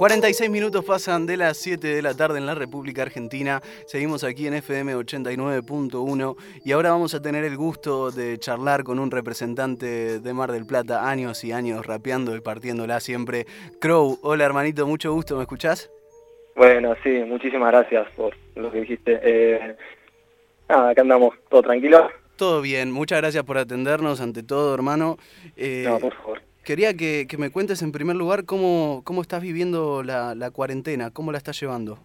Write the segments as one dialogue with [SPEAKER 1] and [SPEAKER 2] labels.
[SPEAKER 1] 46 minutos pasan de las 7 de la tarde en la República Argentina. Seguimos aquí en FM 89.1 y ahora vamos a tener el gusto de charlar con un representante de Mar del Plata, años y años rapeando y partiéndola siempre. Crow, hola hermanito, mucho gusto, ¿me escuchás?
[SPEAKER 2] Bueno, sí, muchísimas gracias por lo que dijiste. Eh, nada, acá andamos, todo tranquilo.
[SPEAKER 1] Todo bien, muchas gracias por atendernos ante todo, hermano.
[SPEAKER 2] Eh, no, por favor.
[SPEAKER 1] Quería que, me cuentes en primer lugar cómo, cómo estás viviendo la, cuarentena, cómo la estás llevando.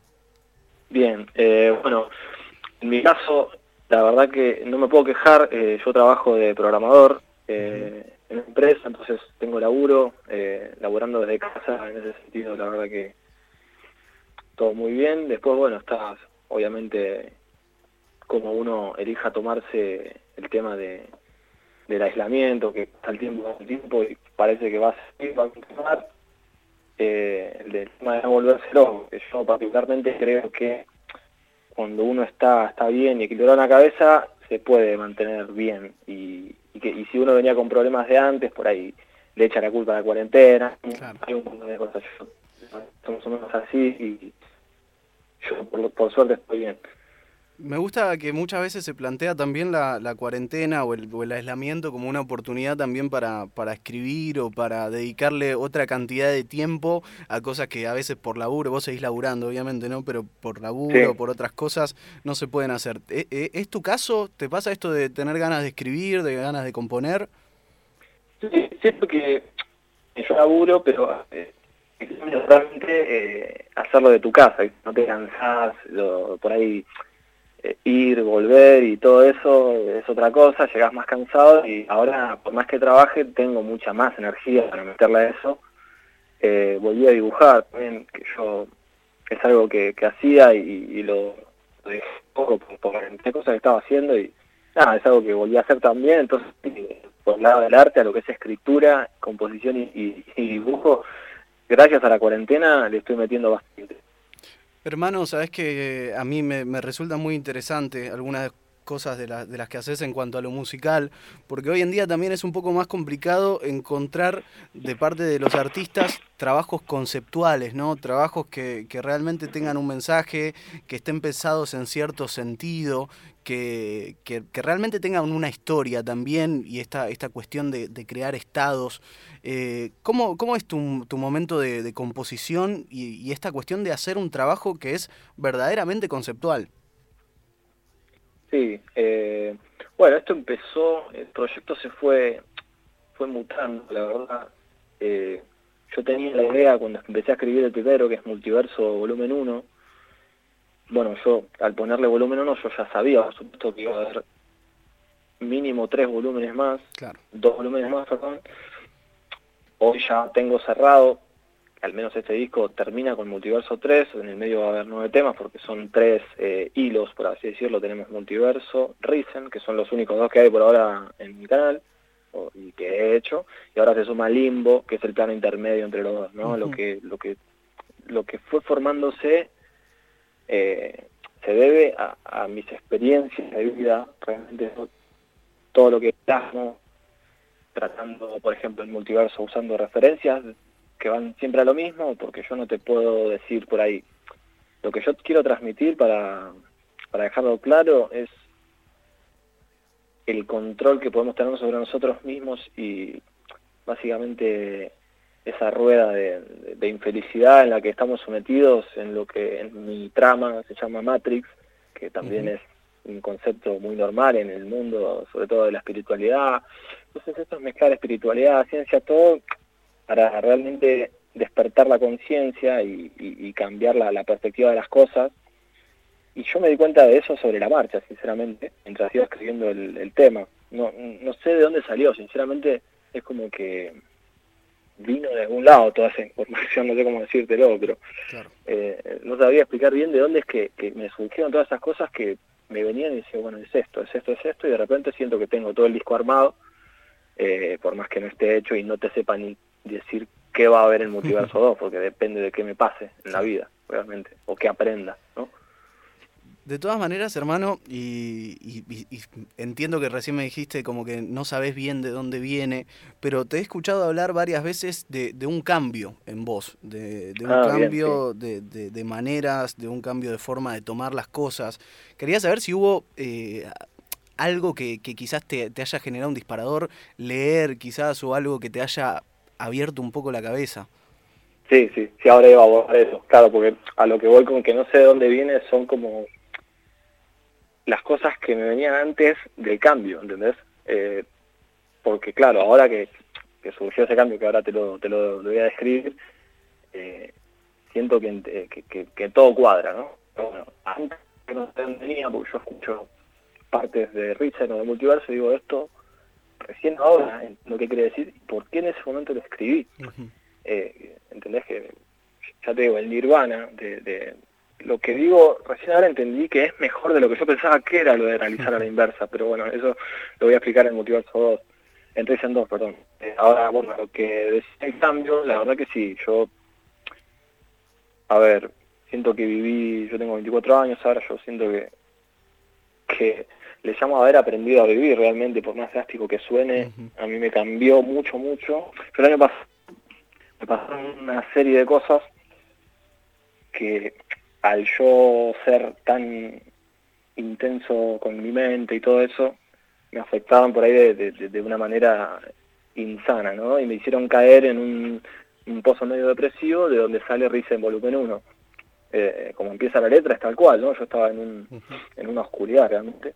[SPEAKER 2] Bien, eh, bueno, en mi caso, la verdad que no me puedo quejar, eh, yo trabajo de programador eh, en empresa, entonces tengo laburo, eh, laborando desde casa, en ese sentido la verdad que todo muy bien. Después, bueno, está obviamente como uno elija tomarse el tema de, del aislamiento, que está el tiempo, el tiempo y parece que va a seguir, va a continuar. Eh, el tema de no volverse loco, que yo particularmente creo que cuando uno está, está bien y equilibrado en la cabeza, se puede mantener bien. Y, que, y si uno venía con problemas de antes, por ahí le echa la culpa a la cuarentena, hay un montón de cosas. somos menos así y yo por, por suerte estoy bien.
[SPEAKER 1] Me gusta que muchas veces se plantea también la, cuarentena o el, aislamiento como una oportunidad también para, para escribir o para dedicarle otra cantidad de tiempo a cosas que a veces por laburo, vos seguís laburando obviamente, ¿no? Pero por laburo o por otras cosas no se pueden hacer. ¿E, e, ¿Es, tu caso? ¿Te pasa esto de tener ganas de escribir, de ganas de componer?
[SPEAKER 2] Sí, siento que yo laburo, pero eh, realmente eh, hacerlo de tu casa, no te cansás, por ahí ir, volver y todo eso es otra cosa, llegas más cansado y ahora por más que trabaje tengo mucha más energía para meterle a eso. Eh, volví a dibujar también, que yo es algo que, hacía y, lo, dejé poco por, por cosas que estaba haciendo y nada, es algo que volví a hacer también, entonces por el lado del arte, a lo que es escritura, composición y dibujo, gracias a la cuarentena le estoy metiendo bastante.
[SPEAKER 1] Hermano, sabes que a mí me, resulta muy interesante algunas cosas de, de, las que haces en cuanto a lo musical, porque hoy en día también es un poco más complicado encontrar de parte de los artistas trabajos conceptuales, ¿no? Trabajos que, que realmente tengan un mensaje, que estén pensados en cierto sentido, que, que, realmente tengan una historia también y esta, esta cuestión de, crear estados. Eh, ¿cómo, ¿cómo, es tu, tu momento de, composición y, esta cuestión de hacer un trabajo que es verdaderamente conceptual?
[SPEAKER 2] Sí, eh, bueno, esto empezó, el proyecto se fue, fue mutando, la verdad. Eh, yo tenía la idea cuando empecé a escribir el primero, que es Multiverso Volumen 1, bueno, yo al ponerle volumen 1 yo ya sabía, por supuesto, que iba a haber mínimo tres volúmenes más, dos volúmenes más, perdón. Hoy ya tengo cerrado, al menos este disco termina con Multiverso 3, en el medio va a haber nueve temas porque son tres eh, hilos, por así decirlo, tenemos Multiverso, Risen, que son los únicos dos que hay por ahora en mi canal y que he hecho, y ahora se suma Limbo, que es el plano intermedio entre los dos, ¿no? Lo que lo que lo que fue formándose eh, se debe a, mis experiencias de vida, realmente todo lo que plasmo, tratando, por ejemplo, el multiverso usando referencias que van siempre a lo mismo, porque yo no te puedo decir por ahí. Lo que yo quiero transmitir para, para dejarlo claro es el control que podemos tener sobre nosotros mismos y básicamente esa rueda de, infelicidad en la que estamos sometidos, en lo que en mi trama se llama Matrix, que también es un concepto muy normal en el mundo, sobre todo de la espiritualidad. Entonces esto es mezclar espiritualidad, ciencia, todo para realmente despertar la conciencia y, cambiar la, perspectiva de las cosas. Y yo me di cuenta de eso sobre la marcha, sinceramente, mientras iba escribiendo el, el tema. No, no sé de dónde salió, sinceramente es como que vino de algún lado toda esa información, no sé cómo decírtelo, pero eh, no sabía explicar bien de dónde es que, me surgieron todas esas cosas que me venían y decía, bueno, es esto, es esto, es esto, y de repente siento que tengo todo el disco armado, eh, por más que no esté hecho y no te sepa ni decir qué va a haber en Multiverso 2, porque depende de qué me pase en la vida, realmente, o qué aprenda, ¿no?
[SPEAKER 1] De todas maneras, hermano, y, entiendo que recién me dijiste como que no sabes bien de dónde viene, pero te he escuchado hablar varias veces de, un cambio en vos, de, un ah, cambio de, maneras, de un cambio de forma de tomar las cosas. Quería saber si hubo eh, algo que, quizás te, haya generado un disparador, leer quizás o algo que te haya abierto un poco la cabeza.
[SPEAKER 2] Sí, sí, sí, ahora iba a abordar eso, claro, porque a lo que voy con que no sé de dónde viene son como las cosas que me venían antes del cambio, ¿entendés? Eh, porque claro, ahora que, surgió ese cambio, que ahora te lo, te lo, voy a describir, eh, siento que, que, todo cuadra, ¿no? bueno, antes no sé dónde venía, porque yo escucho partes de Richard o de Multiverso y digo esto recién ahora, lo que quiere decir, ¿por qué en ese momento lo escribí? Eh, ¿Entendés que, ya te digo, el nirvana de lo que digo, recién ahora entendí que es mejor de lo que yo pensaba que era lo de realizar a la inversa, pero bueno, eso lo voy a explicar en Multiverso 2, en 3 en 2, perdón. Eh, ahora, bueno, lo que decía el cambio, la verdad que sí, yo, a ver, siento que viví, yo tengo 24 años ahora, yo siento que, que le llamo haber aprendido a vivir realmente, por más drástico que suene, a mí me cambió mucho, mucho. Yo el año pasado me pasaron una serie de cosas que al yo ser tan intenso con mi mente y todo eso, me afectaban por ahí de, una manera insana, ¿no? Y me hicieron caer en un, pozo medio depresivo de donde sale Risa en volumen 1. Eh, como empieza la letra es tal cual, ¿no? Yo estaba en, un, en una oscuridad realmente,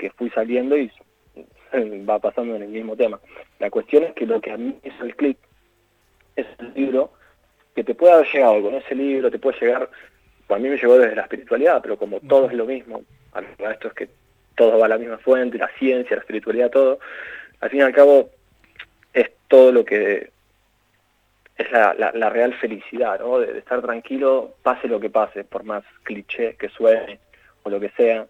[SPEAKER 2] que fui saliendo y va pasando en el mismo tema. La cuestión es que lo que a mí hizo el clic es el libro que te puede haber llegado con ese libro, te puede llegar a mí me llegó desde la espiritualidad, pero como todo es lo mismo, esto es que todo va a la misma fuente, la ciencia, la espiritualidad, todo, al fin y al cabo es todo lo que es la, real felicidad, ¿no? De, estar tranquilo, pase lo que pase, por más cliché que suene o lo que sea,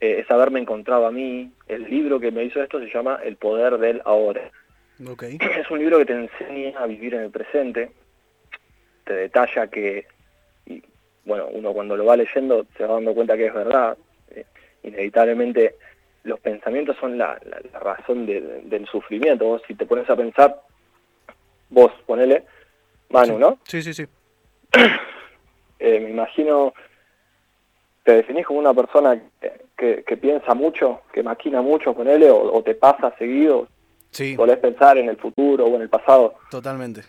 [SPEAKER 2] eh, es haberme encontrado a mí. El libro que me hizo esto se llama El poder del ahora. Es un libro que te enseña a vivir en el presente, te detalla que bueno, uno cuando lo va leyendo se va dando cuenta que es verdad. Eh, inevitablemente los pensamientos son la, razón del sufrimiento. Vos si te pones a pensar, vos ponele, Manu, ¿no?
[SPEAKER 1] Sí, sí, sí.
[SPEAKER 2] Eh, me imagino, te definís como una persona que, piensa mucho, que maquina mucho, ponele, o, o te pasa seguido.
[SPEAKER 1] Sí.
[SPEAKER 2] Podés pensar en el futuro o en el pasado.
[SPEAKER 1] Totalmente.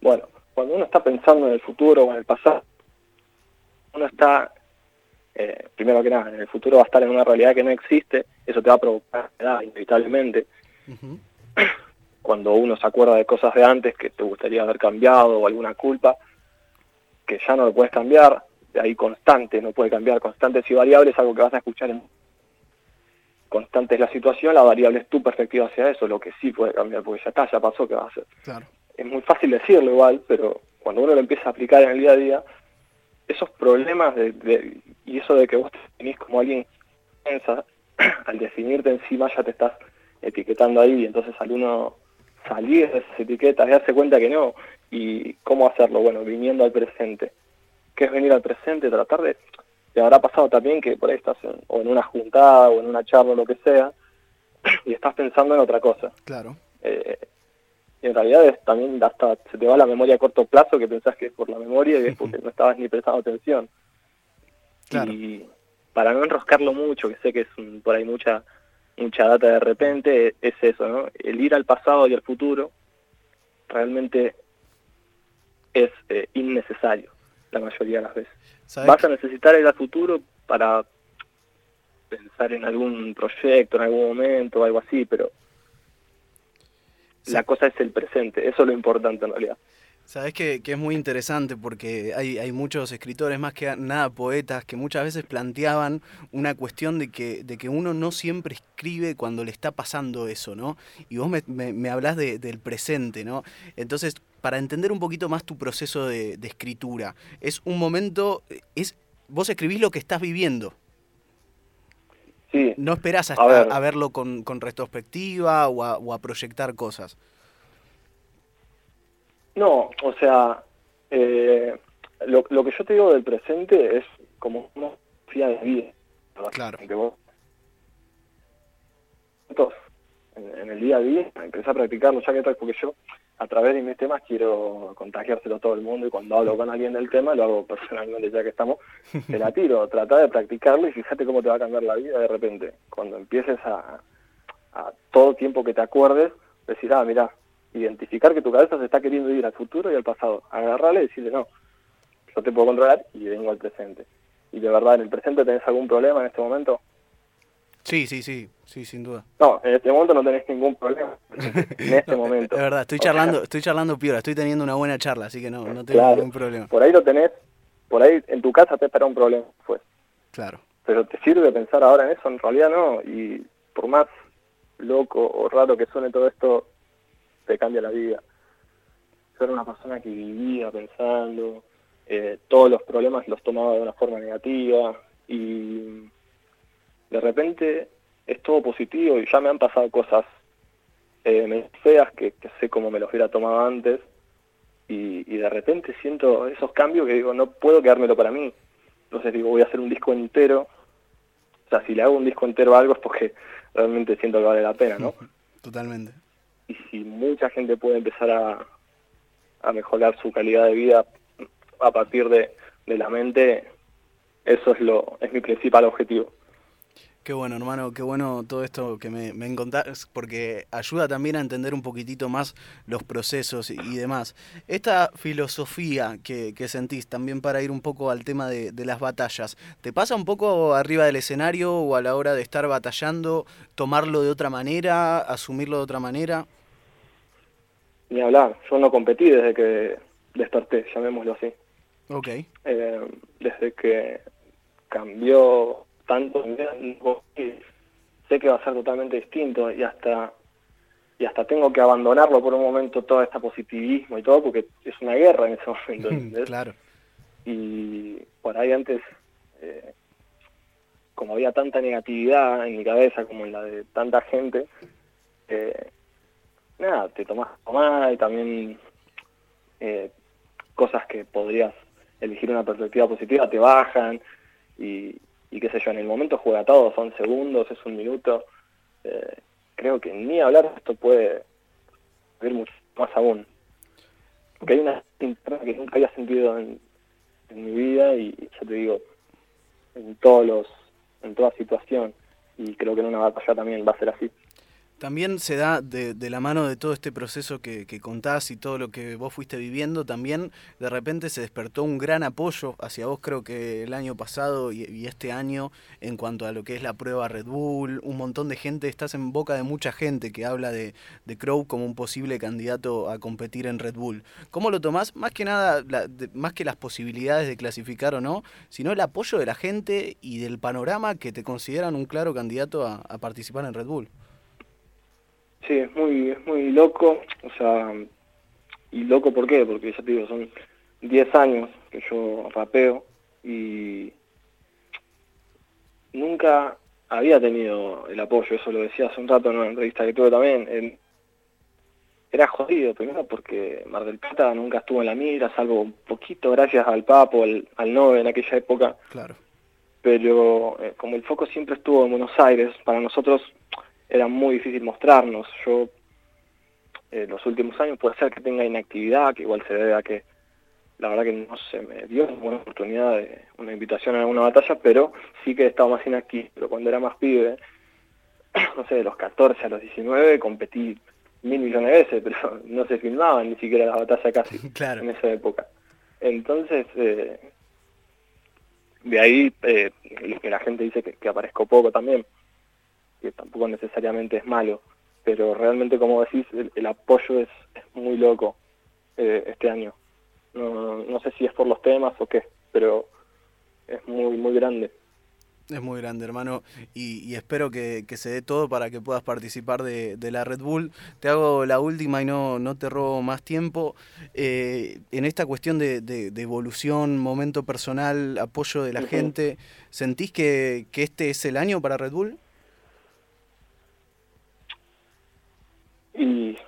[SPEAKER 2] Bueno, cuando uno está pensando en el futuro o en el pasado, uno está, eh, primero que nada, en el futuro va a estar en una realidad que no existe, eso te va a provocar edad, inevitablemente. Cuando uno se acuerda de cosas de antes que te gustaría haber cambiado o alguna culpa, que ya no lo puedes cambiar, ahí constante, no puede cambiar, constantes y variables, algo que vas a escuchar en constante es la situación, la variable es tu perspectiva hacia eso, lo que sí puede cambiar, porque ya está, ya pasó, ¿qué va a hacer? Es muy fácil decirlo igual, pero cuando uno lo empieza a aplicar en el día a día, esos problemas de, y eso de que vos te definís como alguien piensa, al definirte encima ya te estás etiquetando ahí y entonces al uno salir de esas etiquetas y darse cuenta que no. ¿Y cómo hacerlo? Bueno, viniendo al presente. ¿Qué es venir al presente? Tratar de... Te habrá pasado también que por ahí estás en, o en una juntada o en una charla o lo que sea y estás pensando en otra cosa.
[SPEAKER 1] Claro.
[SPEAKER 2] Eh, y en realidad es también hasta se te va la memoria a corto plazo que pensás que es por la memoria y es porque no estabas ni prestando atención. Y para no enroscarlo mucho, que sé que es por ahí mucha mucha data de repente, es eso, ¿no? El ir al pasado y al futuro realmente es eh, innecesario la mayoría de las veces. Vas a necesitar al futuro para pensar en algún proyecto, en algún momento, algo así, pero la cosa es el presente, eso es lo importante en realidad.
[SPEAKER 1] Sabes que, es muy interesante porque hay, hay, muchos escritores, más que nada poetas, que muchas veces planteaban una cuestión de que, de que uno no siempre escribe cuando le está pasando eso, ¿no? Y vos me, me, hablás del presente, ¿no? Entonces, para entender un poquito más tu proceso de, escritura, es un momento, es vos escribís lo que estás viviendo.
[SPEAKER 2] Sí.
[SPEAKER 1] No esperás a, verlo con, con retrospectiva o a, o a proyectar cosas.
[SPEAKER 2] No, o sea, eh, lo, que yo te digo del presente es como una filosofía de vida.
[SPEAKER 1] Claro.
[SPEAKER 2] En, en, el día a día, empecé a practicarlo ya que tal, porque yo a través de mis temas quiero contagiárselo a todo el mundo y cuando hablo con alguien del tema lo hago personalmente ya que estamos, te la tiro, trata de practicarlo y fíjate cómo te va a cambiar la vida de repente. Cuando empieces a, a todo tiempo que te acuerdes, decir, ah, mira, identificar que tu cabeza se está queriendo ir al futuro y al pasado, agarrarle y decirle, no, yo te puedo controlar y vengo al presente. Y de verdad, ¿en el presente tenés algún problema en este momento?
[SPEAKER 1] Sí, sí, sí, sí, sin duda.
[SPEAKER 2] No, en este momento no tenés ningún problema. En este momento.
[SPEAKER 1] Es verdad, estoy charlando, estoy charlando piola, estoy teniendo una buena charla, así que no, no tengo ningún problema.
[SPEAKER 2] Por ahí lo tenés, por ahí en tu casa te espera un problema pues.
[SPEAKER 1] Claro.
[SPEAKER 2] Pero te sirve pensar ahora en eso, en realidad no, y por más loco o raro que suene todo esto, cambia la vida. Yo era una persona que vivía pensando, eh, todos los problemas los tomaba de una forma negativa y de repente es todo positivo y ya me han pasado cosas eh, feas que, sé cómo me los hubiera tomado antes y, de repente siento esos cambios que digo, no puedo quedármelo para mí. Entonces digo, voy a hacer un disco entero. O sea, si le hago un disco entero a algo es porque realmente siento que vale la pena, ¿no?
[SPEAKER 1] Totalmente.
[SPEAKER 2] Y si mucha gente puede empezar a, a mejorar su calidad de vida a partir de, de la mente, eso es, lo, es mi principal objetivo.
[SPEAKER 1] Qué bueno, hermano, qué bueno todo esto que me, me encontrás, porque ayuda también a entender un poquitito más los procesos y, demás. Esta filosofía que, que, sentís también para ir un poco al tema de, de, las batallas, ¿te pasa un poco arriba del escenario o a la hora de estar batallando, tomarlo de otra manera, asumirlo de otra manera?
[SPEAKER 2] Ni hablar, yo no competí desde que desperté, llamémoslo así.
[SPEAKER 1] Ok.
[SPEAKER 2] Eh, desde que cambió tanto sé que va a ser totalmente distinto y hasta y hasta tengo que abandonarlo por un momento todo este positivismo y todo porque es una guerra en ese momento
[SPEAKER 1] claro
[SPEAKER 2] y por ahí antes eh, como había tanta negatividad en mi cabeza como en la de tanta gente eh, nada te tomas mal y también eh, cosas que podrías elegir una perspectiva positiva te bajan y, y qué sé yo, en el momento juega todo, son segundos, es un minuto. Eh, creo que ni hablar esto puede ir mucho más aún. Porque hay una que nunca había sentido en, mi vida y ya te digo, en todos los, en toda situación. Y creo que en una batalla también va a ser así.
[SPEAKER 1] También se da de, la mano de todo este proceso que, contás y todo lo que vos fuiste viviendo, también de repente se despertó un gran apoyo hacia vos, creo que el año pasado y, este año, en cuanto a lo que es la prueba Red Bull, un montón de gente, estás en boca de mucha gente que habla de, de Crow como un posible candidato a competir en Red Bull. ¿Cómo lo tomás? Más que nada, más que las posibilidades de clasificar o no, sino el apoyo de la gente y del panorama que te consideran un claro candidato a participar en Red Bull.
[SPEAKER 2] Sí, es muy, es muy loco, o sea, y loco ¿por qué? Porque ya te digo, son 10 años que yo rapeo y nunca había tenido el apoyo, eso lo decía hace un rato en una entrevista que tuve también. era jodido, primero porque Mar del Plata nunca estuvo en la mira, salvo un poquito gracias al Papo, al, al Nove en aquella época.
[SPEAKER 1] Claro.
[SPEAKER 2] Pero eh, como el foco siempre estuvo en Buenos Aires, para nosotros era muy difícil mostrarnos. Yo, en eh, los últimos años, puede ser que tenga inactividad, que igual se debe a que la verdad que no se me dio una oportunidad de una invitación a alguna batalla, pero sí que he estado más inactivo. Pero cuando era más pibe, no sé, de los 14 a los 19, competí mil millones de veces, pero no se filmaban ni siquiera la batalla casi en esa época. Entonces, eh, de ahí eh, que la gente dice que, que aparezco poco también que tampoco necesariamente es malo, pero realmente como decís, el, apoyo es, muy loco eh, este año. No, no sé si es por los temas o qué, pero es muy, muy grande.
[SPEAKER 1] Es muy grande, hermano, y, espero que, se dé todo para que puedas participar de, la Red Bull. Te hago la última y no, no te robo más tiempo. Eh, en esta cuestión de, de, evolución, momento personal, apoyo de la gente, ¿sentís que, que este es el año para Red Bull?
[SPEAKER 2] Y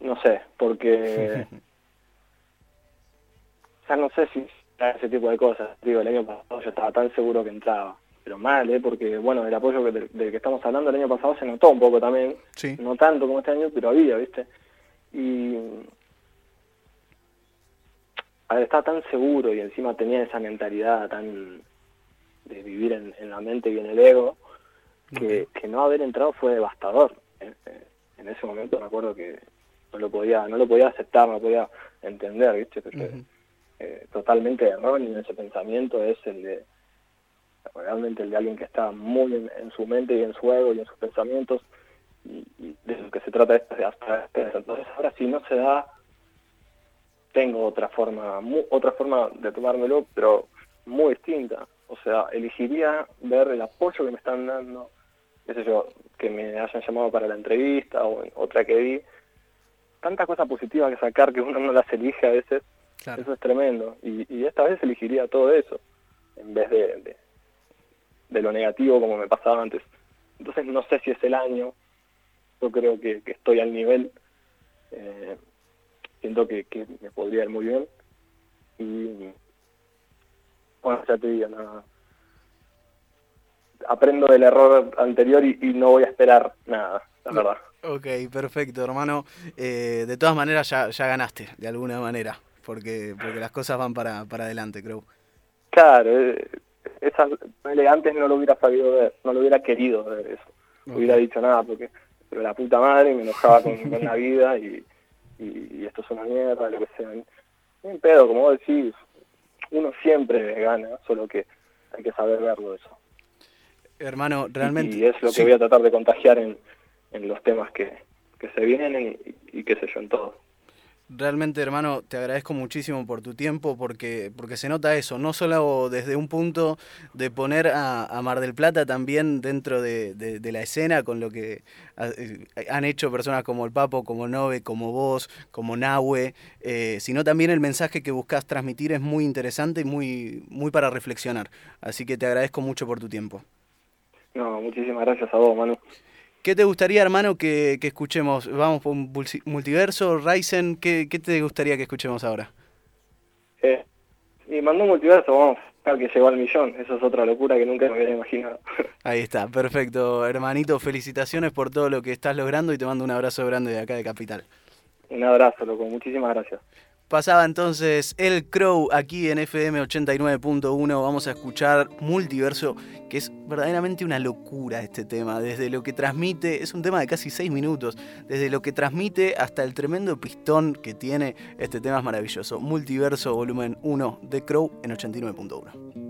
[SPEAKER 2] no sé, porque ya no sé si ese tipo de cosas. Digo, el año pasado yo estaba tan seguro que entraba. pero mal, ¿eh? porque bueno, el apoyo del, que estamos hablando el año pasado se notó un poco también, no tanto como este año, pero había, ¿viste? Y a ver, estaba tan seguro y encima tenía esa mentalidad tan de vivir en, la mente y en el ego, que, que no haber entrado fue devastador. En, en ese momento me acuerdo que no lo podía no lo podía aceptar, no podía entender, ¿viste? Porque, eh, totalmente erróneo ese pensamiento es el de realmente el de alguien que está muy en, su mente y en su ego y en sus pensamientos y, de lo que se trata es de hasta entonces ahora si no se da tengo otra forma otra forma de tomármelo pero muy distinta. O sea elegiría ver el apoyo que me están dando qué sé yo que me hayan llamado para la entrevista o otra que vi. Tantas cosas positivas que sacar que uno no las elige a veces eso es tremendo. Y, esta vez elegiría todo eso en vez de de lo negativo como me pasaba antes. Entonces no sé si es el año, yo creo que, estoy al nivel, eh, siento que, me podría ir muy bien. Y bueno, ya te digo, nada. Aprendo del error anterior y, no voy a esperar nada, la verdad.
[SPEAKER 1] Ok, perfecto, hermano. Eh, de todas maneras ya, ya ganaste, de alguna manera, porque, porque las cosas van para, para adelante, creo.
[SPEAKER 2] Claro, eh, esa, antes no lo hubiera sabido ver, no lo hubiera querido ver eso. No hubiera dicho nada, porque pero la puta madre me enojaba con, la vida y, y, esto es una mierda, lo que sea. Un pedo, como vos decís, uno siempre gana, solo que hay que saber verlo eso.
[SPEAKER 1] Hermano, realmente...
[SPEAKER 2] Y, es lo que voy a tratar de contagiar en, en los temas que, que se vienen y, y qué sé yo, en todo.
[SPEAKER 1] Realmente, hermano, te agradezco muchísimo por tu tiempo porque, porque se nota eso, no solo desde un punto de poner a, Mar del Plata también dentro de, la escena con lo que eh, han hecho personas como el Papo, como Nove, como vos, como Nahue, eh, sino también el mensaje que buscas transmitir es muy interesante y muy, muy para reflexionar. Así que te agradezco mucho por tu tiempo.
[SPEAKER 2] No, muchísimas gracias a vos, Manu.
[SPEAKER 1] ¿Qué te gustaría, hermano, que, escuchemos? Vamos por un multiverso, Ryzen, ¿qué, te gustaría que escuchemos ahora?
[SPEAKER 2] Eh, y mandó un multiverso, vamos, que llegó al millón, eso es otra locura que nunca me hubiera imaginado.
[SPEAKER 1] Ahí está, perfecto, hermanito, felicitaciones por todo lo que estás logrando y te mando un abrazo grande de acá de Capital.
[SPEAKER 2] Un abrazo, loco, muchísimas gracias.
[SPEAKER 1] Pasaba entonces El Crow aquí en FM 89.1. Vamos a escuchar Multiverso, que es verdaderamente una locura este tema. Desde lo que transmite, es un tema de casi 6 minutos. Desde lo que transmite hasta el tremendo pistón que tiene este tema es maravilloso. Multiverso, volumen 1 de Crow en 89.1.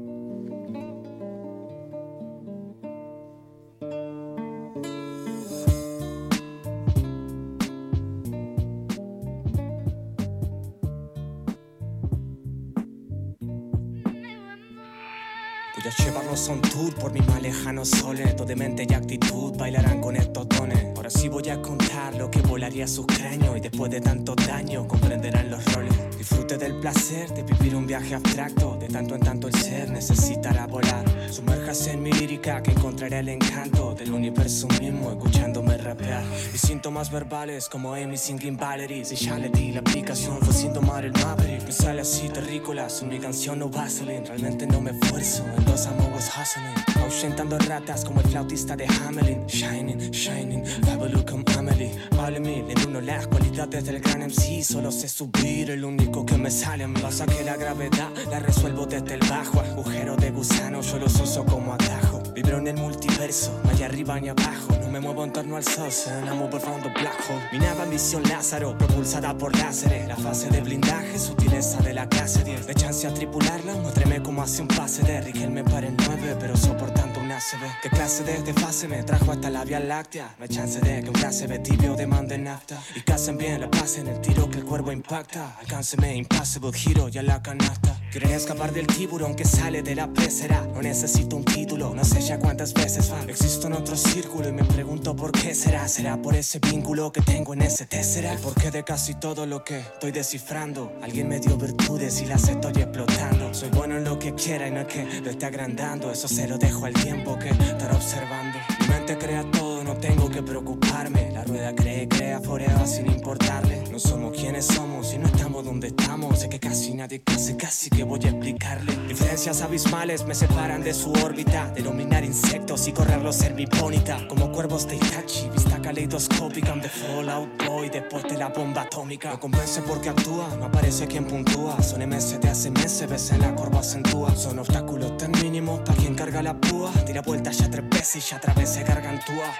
[SPEAKER 3] un tour por mi más lejano soles. de mente y actitud bailarán con estos tones. Ahora sí voy a contar lo que volaría su cráneo. Y después de tanto daño comprenderán los roles. Disfrute del placer de vivir un viaje abstracto. De tanto en tanto el ser necesitará volar. Sumérjase en mi lírica que encontraré el encanto del universo mismo escuchándome rapear. Y síntomas verbales como Amy singing Valerie. Si ya le di la aplicación fue sin tomar el Maverick. Me sale así terrícola, son mi canción no Vaseline. Realmente no me esfuerzo, entonces I'm always hustling. Ahuyentando ratas como el flautista de Hamelin. Shining, shining, fabulous come Amelie. Vale mil en uno las cualidades del gran MC. Solo sé subir, el único que me sale mí. Pasa que la gravedad la resuelvo desde el bajo. Agujero de gusano, yo los uso como atajo. Vibro en el multiverso, no hay arriba ni abajo. No me muevo en torno al sol, over from the black hole. Mi nave ambición Lázaro, propulsada por láseres. La fase de blindaje, sutileza de la clase 10. De chance a tripularla, no como hace un pase de Riquelme me pare el 9, pero soportando un ACB. ¿Qué clase de desfase me trajo hasta la Vía Láctea? No hay chance de que un ACB tibio demande nafta. Y casen bien la paz en el tiro que el cuervo impacta. Alcánceme, impossible, giro y a la canasta. Quieren escapar del tiburón que sale de la pecera. No necesito un título, no sé ya cuántas veces van. Existo en otro círculo y me pregunto por qué será. Será por ese vínculo que tengo en ese tesera. El porqué de casi todo lo que estoy descifrando. Alguien me dio virtudes y las estoy explotando. Soy bueno en lo que quiera y no es que lo esté agrandando. Eso se lo dejo al tiempo que estará observando. Mi mente crea todo, no tengo que preocuparme. Rueda cree, crea forever sin importarle. No somos quienes somos y no estamos donde estamos. Sé que casi nadie casi, casi que voy a explicarle. Diferencia Distancias abismales me separan de su órbita. Denominar insectos y correrlos servipónita. Como cuervos de Itachi, vista caleidoscópica. de Fallout Boy después de la bomba atómica. No convence porque actúa, no aparece quien puntúa. Son MS de hace meses, ves en la curva acentúa. Son obstáculos tan mínimos para quien carga la púa. Tira vueltas ya tres veces y ya otra vez se gargantúa.